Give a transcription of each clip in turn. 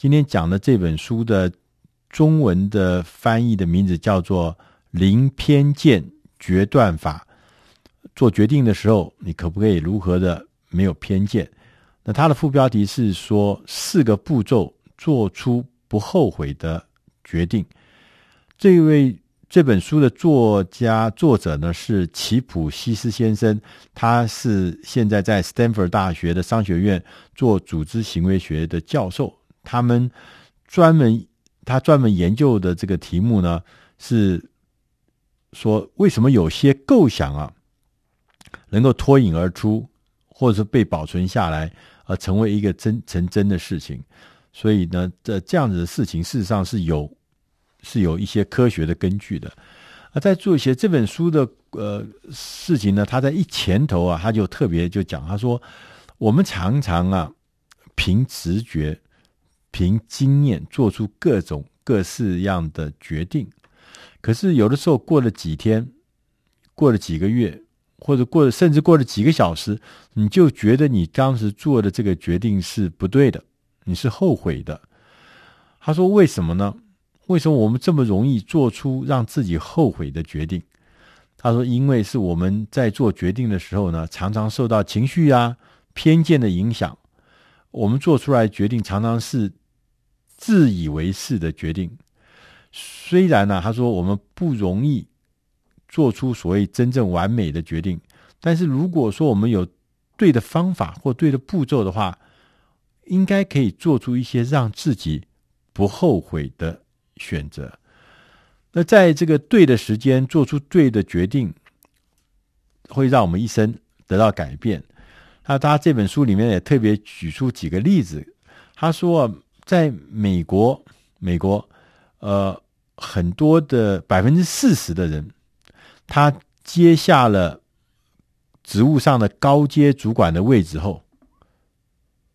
今天讲的这本书的中文的翻译的名字叫做《零偏见决断法》。做决定的时候，你可不可以如何的没有偏见？那它的副标题是说四个步骤做出不后悔的决定。这位这本书的作家作者呢是齐普西斯先生，他是现在在斯坦福大学的商学院做组织行为学的教授。他们专门他专门研究的这个题目呢是说为什么有些构想啊能够脱颖而出，或者是被保存下来，而成为一个真成真的事情。所以呢，这这样子的事情，事实上是有是有一些科学的根据的。而在做一些这本书的呃事情呢，他在一前头啊，他就特别就讲，他说我们常常啊凭直觉、凭经验做出各种各式样的决定，可是有的时候过了几天，过了几个月。或者过了，甚至过了几个小时，你就觉得你当时做的这个决定是不对的，你是后悔的。他说：“为什么呢？为什么我们这么容易做出让自己后悔的决定？”他说：“因为是我们在做决定的时候呢，常常受到情绪啊、偏见的影响，我们做出来决定常常是自以为是的决定。虽然呢，他说我们不容易。”做出所谓真正完美的决定，但是如果说我们有对的方法或对的步骤的话，应该可以做出一些让自己不后悔的选择。那在这个对的时间做出对的决定，会让我们一生得到改变。那他这本书里面也特别举出几个例子，他说，在美国，美国，呃，很多的百分之四十的人。他接下了职务上的高阶主管的位置后，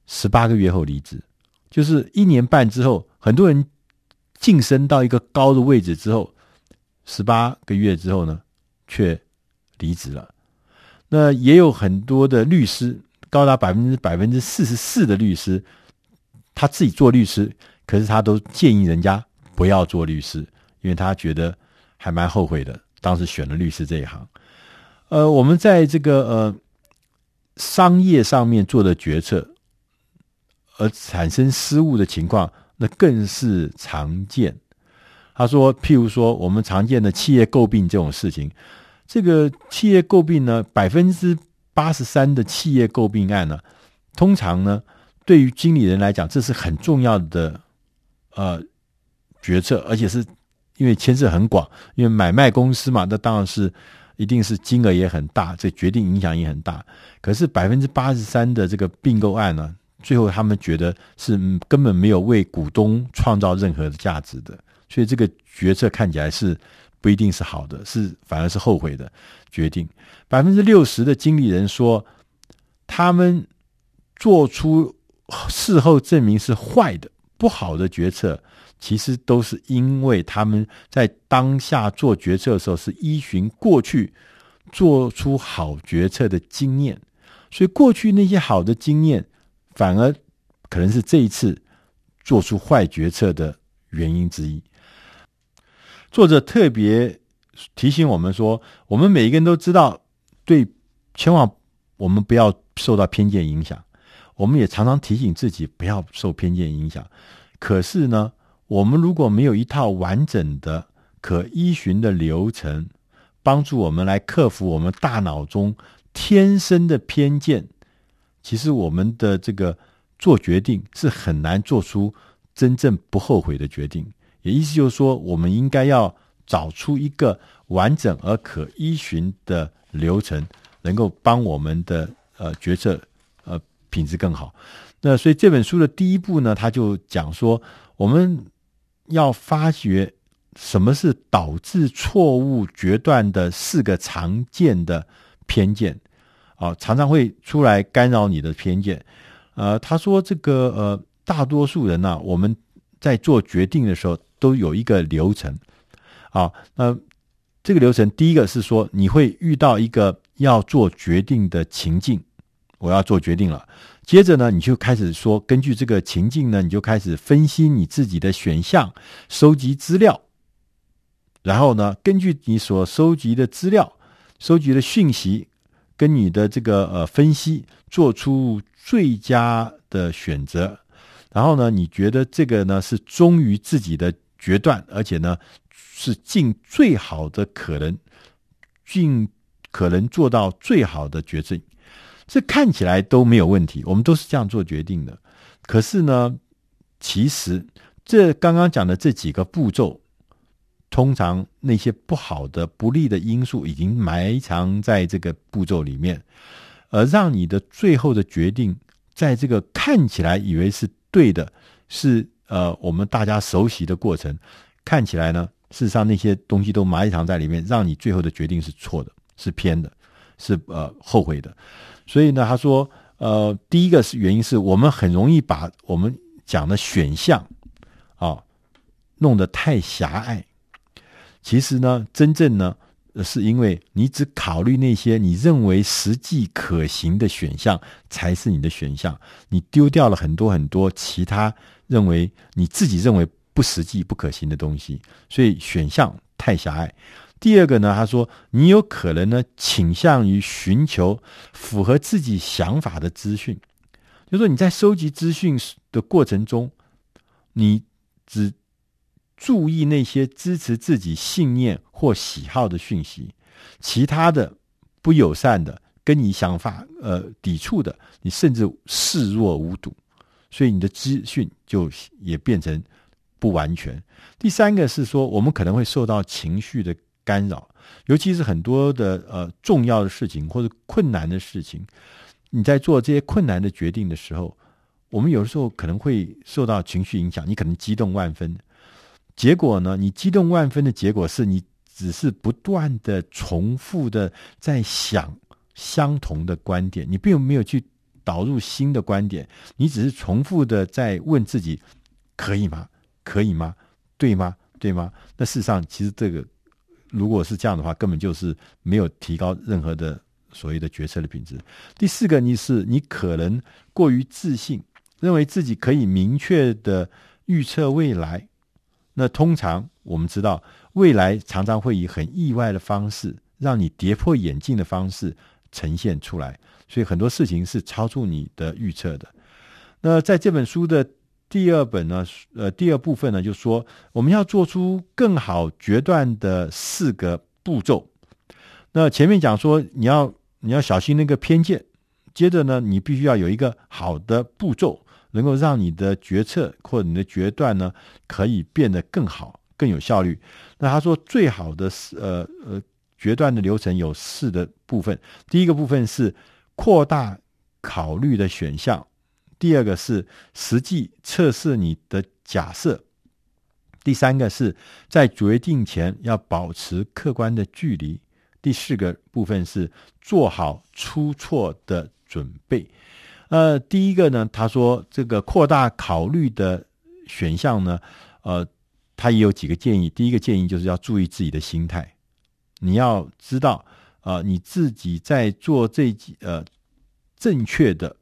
十八个月后离职，就是一年半之后，很多人晋升到一个高的位置之后，十八个月之后呢，却离职了。那也有很多的律师，高达百分之百分之四十四的律师，他自己做律师，可是他都建议人家不要做律师，因为他觉得还蛮后悔的。当时选了律师这一行，呃，我们在这个呃商业上面做的决策，而产生失误的情况，那更是常见。他说，譬如说，我们常见的企业诟病这种事情，这个企业诟病呢，百分之八十三的企业诟病案呢，通常呢，对于经理人来讲，这是很重要的呃决策，而且是。因为牵涉很广，因为买卖公司嘛，那当然是一定是金额也很大，这决定影响也很大。可是百分之八十三的这个并购案呢，最后他们觉得是根本没有为股东创造任何的价值的，所以这个决策看起来是不一定是好的，是反而是后悔的决定。百分之六十的经理人说，他们做出事后证明是坏的、不好的决策。其实都是因为他们在当下做决策的时候是依循过去做出好决策的经验，所以过去那些好的经验反而可能是这一次做出坏决策的原因之一。作者特别提醒我们说，我们每一个人都知道，对，千万我们不要受到偏见影响。我们也常常提醒自己不要受偏见影响。可是呢，我们如果没有一套完整的可依循的流程，帮助我们来克服我们大脑中天生的偏见，其实我们的这个做决定是很难做出真正不后悔的决定。也意思就是说，我们应该要找出一个完整而可依循的流程，能够帮我们的呃决策品质更好。那所以这本书的第一步呢，他就讲说我们。要发掘什么是导致错误决断的四个常见的偏见，啊，常常会出来干扰你的偏见。呃，他说这个呃，大多数人呢、我们在做决定的时候都有一个流程，啊，那这个流程第一个是说你会遇到一个要做决定的情境，我要做决定了。接着呢，你就开始说，根据这个情境呢，你就开始分析你自己的选项，收集资料，然后呢，根据你所收集的资料、收集的讯息，跟你的这个呃分析，做出最佳的选择。然后呢，你觉得这个呢是忠于自己的决断，而且呢是尽最好的可能，尽可能做到最好的决定。这看起来都没有问题，我们都是这样做决定的。可是呢，其实这刚刚讲的这几个步骤，通常那些不好的、不利的因素已经埋藏在这个步骤里面，而让你的最后的决定，在这个看起来以为是对的，是呃我们大家熟悉的过程，看起来呢，事实上那些东西都埋藏在里面，让你最后的决定是错的，是偏的，是呃后悔的。所以呢，他说，呃，第一个是原因是我们很容易把我们讲的选项啊弄得太狭隘。其实呢，真正呢，是因为你只考虑那些你认为实际可行的选项才是你的选项，你丢掉了很多很多其他认为你自己认为不实际、不可行的东西，所以选项太狭隘。第二个呢，他说你有可能呢倾向于寻求符合自己想法的资讯，就说你在收集资讯的过程中，你只注意那些支持自己信念或喜好的讯息，其他的不友善的、跟你想法呃抵触的，你甚至视若无睹，所以你的资讯就也变成不完全。第三个是说，我们可能会受到情绪的。干扰，尤其是很多的呃重要的事情或者困难的事情，你在做这些困难的决定的时候，我们有的时候可能会受到情绪影响，你可能激动万分。结果呢，你激动万分的结果是你只是不断的重复的在想相同的观点，你并没有去导入新的观点，你只是重复的在问自己：可以吗？可以吗？对吗？对吗？那事实上，其实这个。如果是这样的话，根本就是没有提高任何的所谓的决策的品质。第四个，你是你可能过于自信，认为自己可以明确的预测未来。那通常我们知道，未来常常会以很意外的方式，让你跌破眼镜的方式呈现出来，所以很多事情是超出你的预测的。那在这本书的。第二本呢，呃，第二部分呢，就说我们要做出更好决断的四个步骤。那前面讲说你要你要小心那个偏见，接着呢，你必须要有一个好的步骤，能够让你的决策或者你的决断呢，可以变得更好、更有效率。那他说最好的是呃呃决断的流程有四的部分，第一个部分是扩大考虑的选项。第二个是实际测试你的假设，第三个是在决定前要保持客观的距离，第四个部分是做好出错的准备。呃，第一个呢，他说这个扩大考虑的选项呢，呃，他也有几个建议。第一个建议就是要注意自己的心态，你要知道，呃，你自己在做这几呃正确的。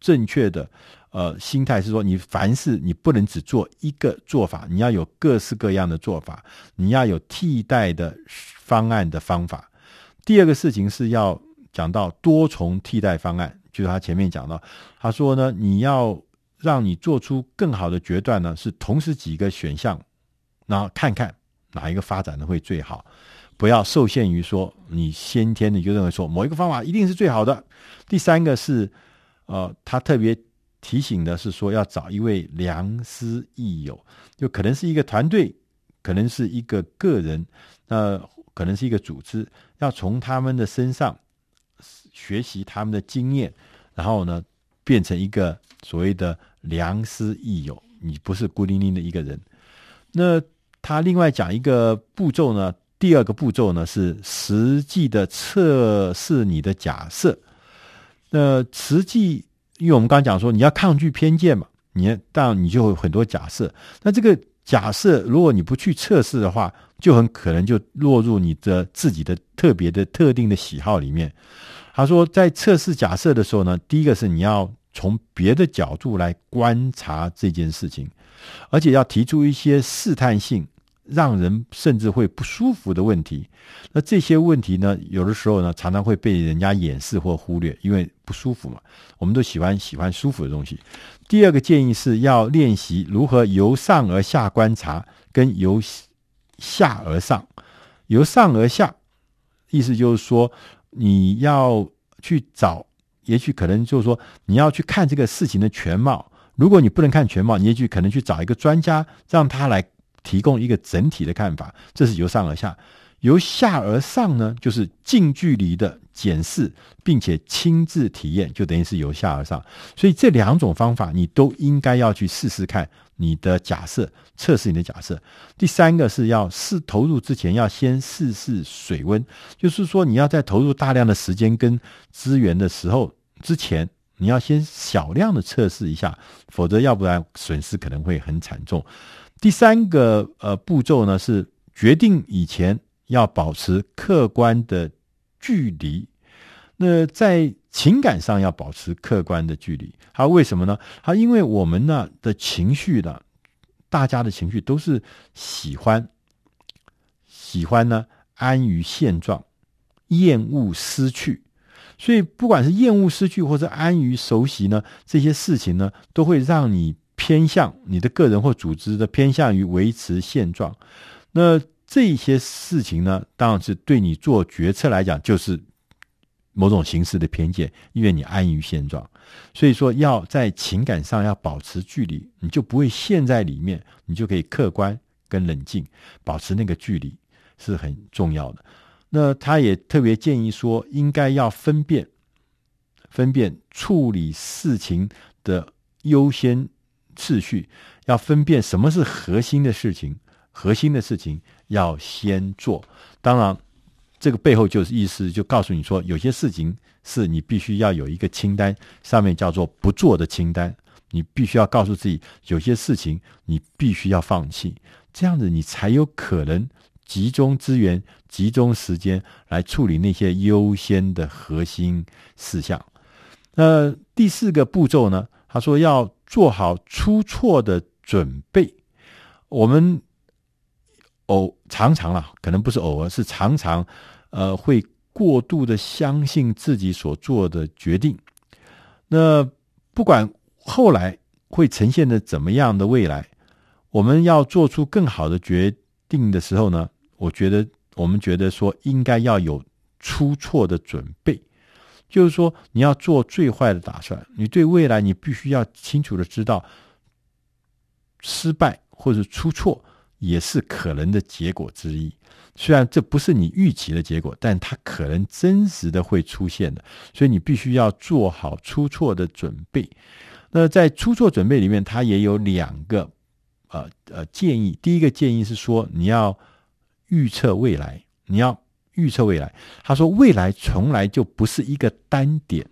正确的呃心态是说，你凡事你不能只做一个做法，你要有各式各样的做法，你要有替代的方案的方法。第二个事情是要讲到多重替代方案，就是他前面讲到，他说呢，你要让你做出更好的决断呢，是同时几个选项，然后看看哪一个发展的会最好，不要受限于说你先天的就认为说某一个方法一定是最好的。第三个是。呃，他特别提醒的是说，要找一位良师益友，就可能是一个团队，可能是一个个人，呃，可能是一个组织，要从他们的身上学习他们的经验，然后呢，变成一个所谓的良师益友。你不是孤零零的一个人。那他另外讲一个步骤呢，第二个步骤呢是实际的测试你的假设。那实际，因为我们刚刚讲说你要抗拒偏见嘛，你当然你就有很多假设。那这个假设，如果你不去测试的话，就很可能就落入你的自己的特别的特定的喜好里面。他说，在测试假设的时候呢，第一个是你要从别的角度来观察这件事情，而且要提出一些试探性。让人甚至会不舒服的问题，那这些问题呢，有的时候呢，常常会被人家掩饰或忽略，因为不舒服嘛。我们都喜欢喜欢舒服的东西。第二个建议是要练习如何由上而下观察，跟由下而上。由上而下，意思就是说，你要去找，也许可能就是说，你要去看这个事情的全貌。如果你不能看全貌，你也许可能去找一个专家，让他来。提供一个整体的看法，这是由上而下；由下而上呢，就是近距离的检视，并且亲自体验，就等于是由下而上。所以这两种方法，你都应该要去试试看。你的假设，测试你的假设。第三个是要试投入之前，要先试试水温，就是说你要在投入大量的时间跟资源的时候之前，你要先小量的测试一下，否则要不然损失可能会很惨重。第三个呃步骤呢，是决定以前要保持客观的距离。那在情感上要保持客观的距离，它为什么呢？它因为我们呢的情绪呢，大家的情绪都是喜欢喜欢呢安于现状，厌恶失去。所以不管是厌恶失去或者安于熟悉呢，这些事情呢都会让你。偏向你的个人或组织的偏向于维持现状，那这些事情呢，当然是对你做决策来讲，就是某种形式的偏见，因为你安于现状。所以说，要在情感上要保持距离，你就不会陷在里面，你就可以客观跟冷静，保持那个距离是很重要的。那他也特别建议说，应该要分辨分辨处理事情的优先。次序要分辨什么是核心的事情，核心的事情要先做。当然，这个背后就是意思，就告诉你说，有些事情是你必须要有一个清单，上面叫做不做的清单。你必须要告诉自己，有些事情你必须要放弃，这样子你才有可能集中资源、集中时间来处理那些优先的核心事项。那第四个步骤呢？他说要做好出错的准备。我们偶常常啊，可能不是偶尔，是常常，呃，会过度的相信自己所做的决定。那不管后来会呈现的怎么样的未来，我们要做出更好的决定的时候呢，我觉得我们觉得说应该要有出错的准备。就是说，你要做最坏的打算。你对未来，你必须要清楚的知道，失败或者出错也是可能的结果之一。虽然这不是你预期的结果，但它可能真实的会出现的。所以你必须要做好出错的准备。那在出错准备里面，它也有两个呃呃建议。第一个建议是说，你要预测未来，你要。预测未来，他说：“未来从来就不是一个单点，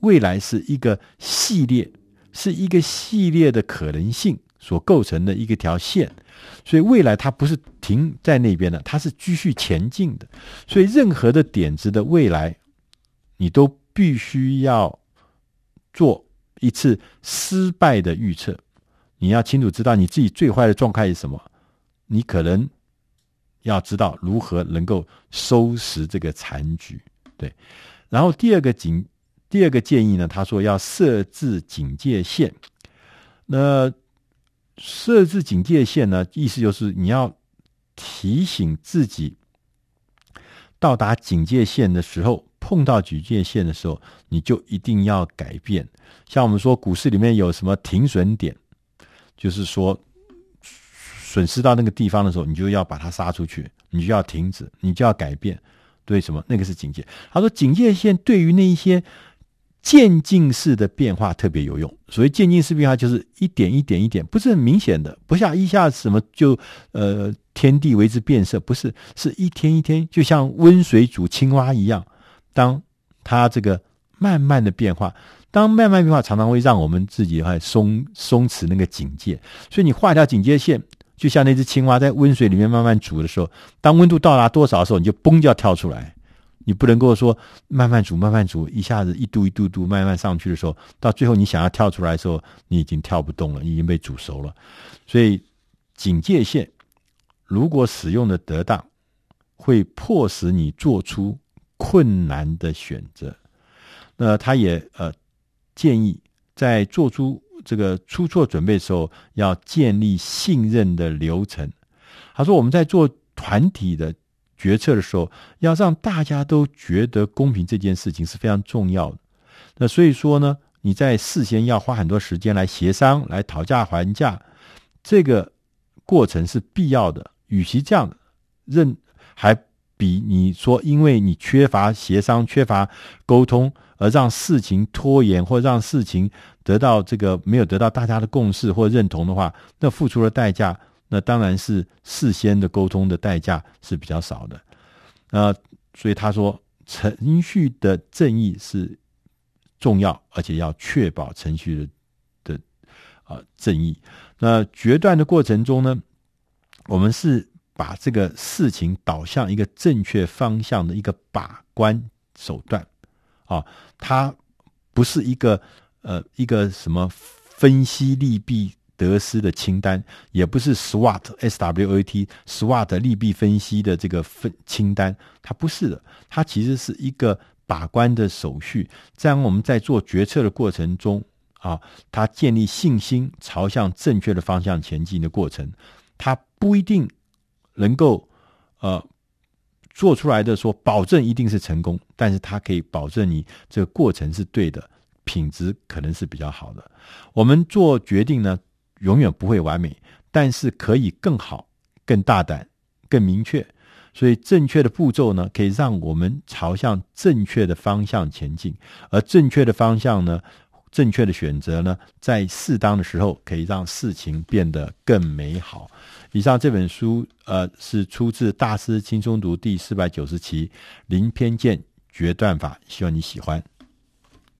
未来是一个系列，是一个系列的可能性所构成的一个条线。所以未来它不是停在那边的，它是继续前进的。所以任何的点子的未来，你都必须要做一次失败的预测。你要清楚知道你自己最坏的状态是什么，你可能。”要知道如何能够收拾这个残局，对。然后第二个警，第二个建议呢，他说要设置警戒线。那设置警戒线呢，意思就是你要提醒自己，到达警戒线的时候，碰到警戒线的时候，你就一定要改变。像我们说股市里面有什么停损点，就是说。损失到那个地方的时候，你就要把它杀出去，你就要停止，你就要改变。对什么？那个是警戒。他说，警戒线对于那一些渐进式的变化特别有用。所谓渐进式变化，就是一点一点一点，不是很明显的，不像一下什么就呃天地为之变色，不是，是一天一天，就像温水煮青蛙一样。当它这个慢慢的变化，当慢慢变化，常常会让我们自己还松松弛那个警戒。所以你画一条警戒线。就像那只青蛙在温水里面慢慢煮的时候，当温度到达多少的时候，你就嘣就要跳出来。你不能够说慢慢煮，慢慢煮，一下子一度一度度慢慢上去的时候，到最后你想要跳出来的时候，你已经跳不动了，你已经被煮熟了。所以警戒线如果使用的得当，会迫使你做出困难的选择。那他也呃建议在做出这个出错准备的时候，要建立信任的流程。他说我们在做团体的。决策的时候，要让大家都觉得公平，这件事情是非常重要的。那所以说呢，你在事先要花很多时间来协商、来讨价还价，这个过程是必要的。与其这样，认还比你说因为你缺乏协商、缺乏沟通而让事情拖延，或让事情得到这个没有得到大家的共识或认同的话，那付出的代价。那当然是事先的沟通的代价是比较少的，呃，所以他说程序的正义是重要，而且要确保程序的的啊、正义。那决断的过程中呢，我们是把这个事情导向一个正确方向的一个把关手段啊，它不是一个呃一个什么分析利弊。得失的清单也不是 SWOT S W O T SWOT 利弊分析的这个分清单，它不是的，它其实是一个把关的手续。这样我们在做决策的过程中啊，它建立信心，朝向正确的方向前进的过程，它不一定能够呃做出来的说保证一定是成功，但是它可以保证你这个过程是对的，品质可能是比较好的。我们做决定呢，永远不会完美，但是可以更好、更大胆、更明确。所以，正确的步骤呢，可以让我们朝向正确的方向前进。而正确的方向呢，正确的选择呢，在适当的时候，可以让事情变得更美好。以上这本书，呃，是出自《大师轻松读》第四百九十期《零偏见决断法》，希望你喜欢。